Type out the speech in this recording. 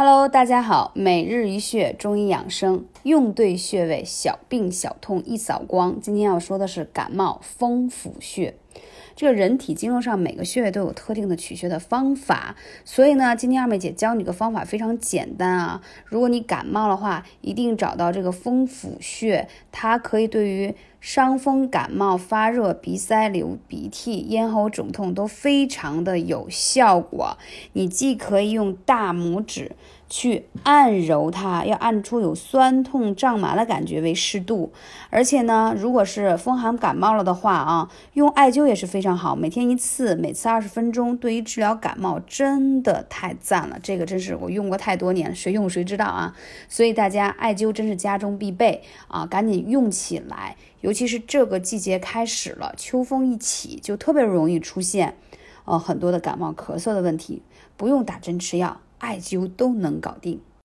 Hello，大家好，每日一穴中医养生，用对穴位，小病小痛一扫光。今天要说的是感冒风府穴。这个人体经络上每个穴位都有特定的取穴的方法，所以呢，今天二妹姐教你个方法非常简单啊。如果你感冒的话，一定找到这个风府穴，它可以对于伤风感冒、发热、鼻塞、流鼻涕、咽喉肿痛都非常的有效果。你既可以用大拇指。去按揉它，要按出有酸痛胀麻的感觉为适度。而且呢，如果是风寒感冒了的话啊，用艾灸也是非常好，每天一次，每次二十分钟，对于治疗感冒真的太赞了。这个真是我用过太多年，谁用谁知道啊。所以大家艾灸真是家中必备啊，赶紧用起来。尤其是这个季节开始了，秋风一起，就特别容易出现呃很多的感冒咳嗽的问题，不用打针吃药。艾灸都能搞定。